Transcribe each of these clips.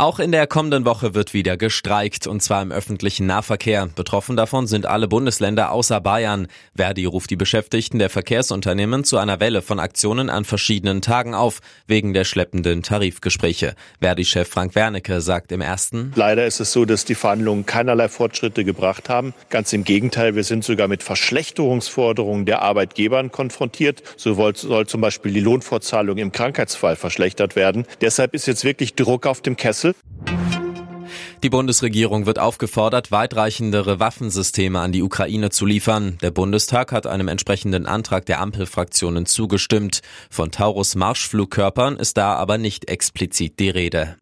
Auch in der kommenden Woche wird wieder gestreikt, und zwar im öffentlichen Nahverkehr. Betroffen davon sind alle Bundesländer außer Bayern. Verdi ruft die Beschäftigten der Verkehrsunternehmen zu einer Welle von Aktionen an verschiedenen Tagen auf, wegen der schleppenden Tarifgespräche. Verdi-Chef Frank Wernicke sagt im ersten. Leider ist es so, dass die Verhandlungen keinerlei Fortschritte gebracht haben. Ganz im Gegenteil, wir sind sogar mit Verschlechterungsforderungen der Arbeitgebern konfrontiert. So soll zum Beispiel die Lohnfortzahlung im Krankheitsfall verschlechtert werden. Deshalb ist jetzt wirklich Druck auf dem Kessel die Bundesregierung wird aufgefordert, weitreichendere Waffensysteme an die Ukraine zu liefern. Der Bundestag hat einem entsprechenden Antrag der Ampelfraktionen zugestimmt. Von Taurus Marschflugkörpern ist da aber nicht explizit die Rede.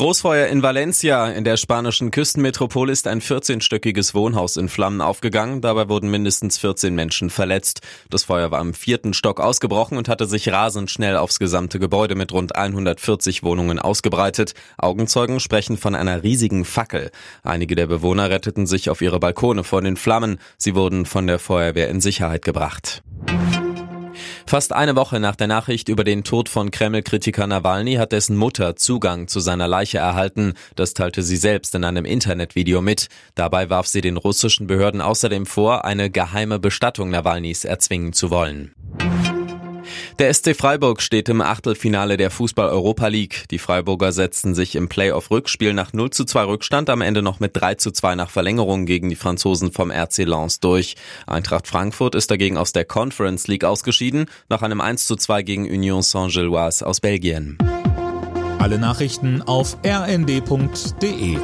Großfeuer in Valencia. In der spanischen Küstenmetropole ist ein 14-stöckiges Wohnhaus in Flammen aufgegangen. Dabei wurden mindestens 14 Menschen verletzt. Das Feuer war im vierten Stock ausgebrochen und hatte sich rasend schnell aufs gesamte Gebäude mit rund 140 Wohnungen ausgebreitet. Augenzeugen sprechen von einer riesigen Fackel. Einige der Bewohner retteten sich auf ihre Balkone vor den Flammen. Sie wurden von der Feuerwehr in Sicherheit gebracht. Fast eine Woche nach der Nachricht über den Tod von Kreml-Kritiker Nawalny hat dessen Mutter Zugang zu seiner Leiche erhalten. Das teilte sie selbst in einem Internetvideo mit. Dabei warf sie den russischen Behörden außerdem vor, eine geheime Bestattung Nawalnys erzwingen zu wollen. Der SC Freiburg steht im Achtelfinale der Fußball-Europa League. Die Freiburger setzten sich im Playoff-Rückspiel nach 0 zu 2 Rückstand am Ende noch mit 3 zu 2 nach Verlängerung gegen die Franzosen vom RC Lens durch. Eintracht Frankfurt ist dagegen aus der Conference League ausgeschieden, nach einem 1 zu 2 gegen Union Saint-Gilloise aus Belgien. Alle Nachrichten auf rnd.de